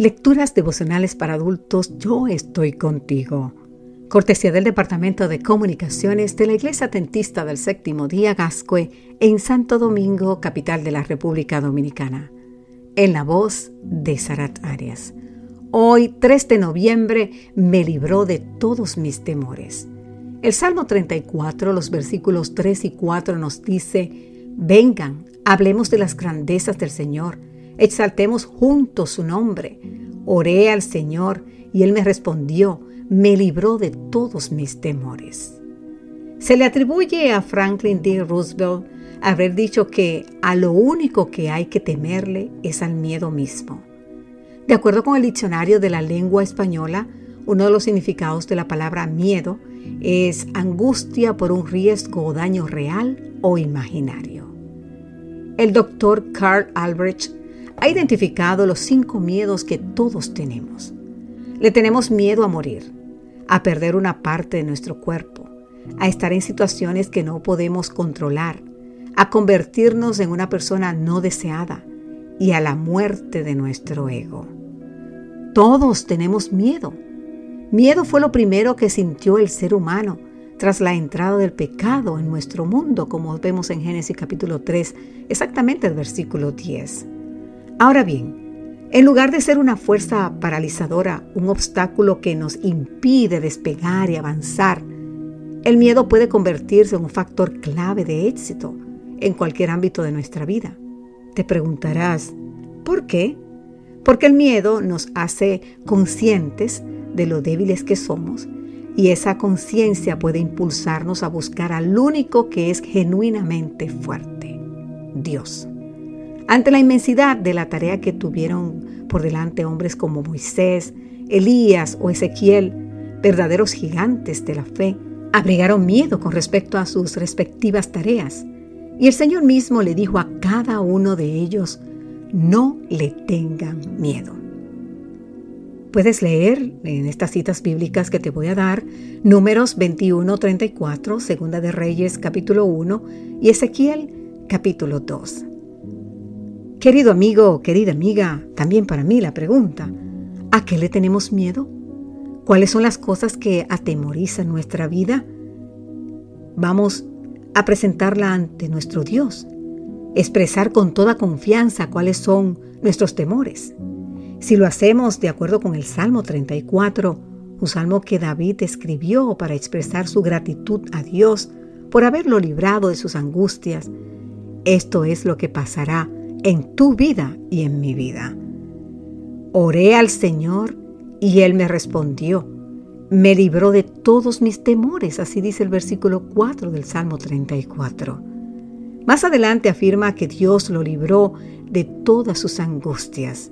Lecturas devocionales para adultos, yo estoy contigo. Cortesía del Departamento de Comunicaciones de la Iglesia Atentista del Séptimo Día Gascue en Santo Domingo, capital de la República Dominicana. En la voz de Sarat Arias. Hoy, 3 de noviembre, me libró de todos mis temores. El Salmo 34, los versículos 3 y 4 nos dice, Vengan, hablemos de las grandezas del Señor Exaltemos juntos su nombre. Oré al Señor y Él me respondió, me libró de todos mis temores. Se le atribuye a Franklin D. Roosevelt haber dicho que a lo único que hay que temerle es al miedo mismo. De acuerdo con el diccionario de la lengua española, uno de los significados de la palabra miedo es angustia por un riesgo o daño real o imaginario. El doctor Carl Albrecht ha identificado los cinco miedos que todos tenemos. Le tenemos miedo a morir, a perder una parte de nuestro cuerpo, a estar en situaciones que no podemos controlar, a convertirnos en una persona no deseada y a la muerte de nuestro ego. Todos tenemos miedo. Miedo fue lo primero que sintió el ser humano tras la entrada del pecado en nuestro mundo, como vemos en Génesis capítulo 3, exactamente el versículo 10. Ahora bien, en lugar de ser una fuerza paralizadora, un obstáculo que nos impide despegar y avanzar, el miedo puede convertirse en un factor clave de éxito en cualquier ámbito de nuestra vida. Te preguntarás, ¿por qué? Porque el miedo nos hace conscientes de lo débiles que somos y esa conciencia puede impulsarnos a buscar al único que es genuinamente fuerte, Dios. Ante la inmensidad de la tarea que tuvieron por delante hombres como Moisés, Elías o Ezequiel, verdaderos gigantes de la fe, abrigaron miedo con respecto a sus respectivas tareas. Y el Señor mismo le dijo a cada uno de ellos, no le tengan miedo. Puedes leer en estas citas bíblicas que te voy a dar, números 21, 34, Segunda de Reyes capítulo 1 y Ezequiel capítulo 2. Querido amigo, querida amiga, también para mí la pregunta, ¿a qué le tenemos miedo? ¿Cuáles son las cosas que atemorizan nuestra vida? Vamos a presentarla ante nuestro Dios, expresar con toda confianza cuáles son nuestros temores. Si lo hacemos de acuerdo con el Salmo 34, un salmo que David escribió para expresar su gratitud a Dios por haberlo librado de sus angustias, esto es lo que pasará en tu vida y en mi vida. Oré al Señor y Él me respondió. Me libró de todos mis temores, así dice el versículo 4 del Salmo 34. Más adelante afirma que Dios lo libró de todas sus angustias.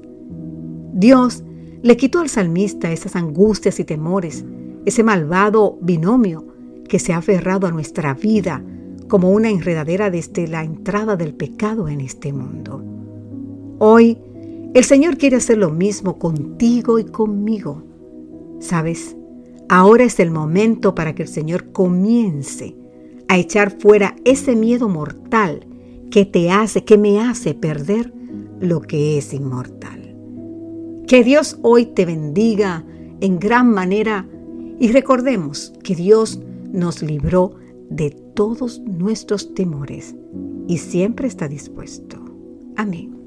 Dios le quitó al salmista esas angustias y temores, ese malvado binomio que se ha aferrado a nuestra vida como una enredadera desde la entrada del pecado en este mundo. Hoy, el Señor quiere hacer lo mismo contigo y conmigo. ¿Sabes? Ahora es el momento para que el Señor comience a echar fuera ese miedo mortal que te hace, que me hace perder lo que es inmortal. Que Dios hoy te bendiga en gran manera y recordemos que Dios nos libró de todos nuestros temores y siempre está dispuesto. Amén.